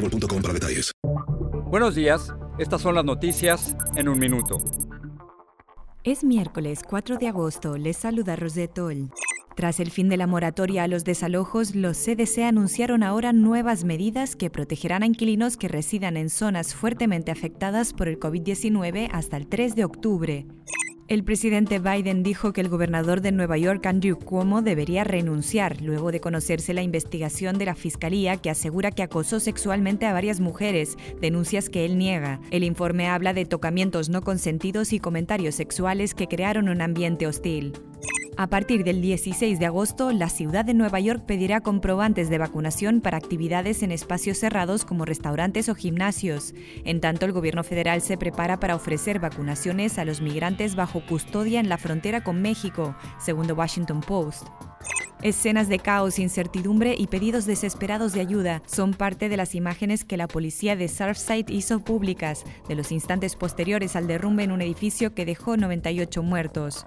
boostmobile.com para detalles. Buenos días, estas son las noticias en un minuto. Es miércoles 4 de agosto, les saluda Rosetol. Tras el fin de la moratoria a los desalojos, los CDC anunciaron ahora nuevas medidas que protegerán a inquilinos que residan en zonas fuertemente afectadas por el COVID-19 hasta el 3 de octubre. El presidente Biden dijo que el gobernador de Nueva York, Andrew Cuomo, debería renunciar luego de conocerse la investigación de la fiscalía que asegura que acosó sexualmente a varias mujeres, denuncias que él niega. El informe habla de tocamientos no consentidos y comentarios sexuales que crearon un ambiente hostil. A partir del 16 de agosto, la ciudad de Nueva York pedirá comprobantes de vacunación para actividades en espacios cerrados como restaurantes o gimnasios. En tanto, el gobierno federal se prepara para ofrecer vacunaciones a los migrantes bajo custodia en la frontera con México, según The Washington Post. Escenas de caos, incertidumbre y pedidos desesperados de ayuda son parte de las imágenes que la policía de Surfside hizo públicas de los instantes posteriores al derrumbe en un edificio que dejó 98 muertos.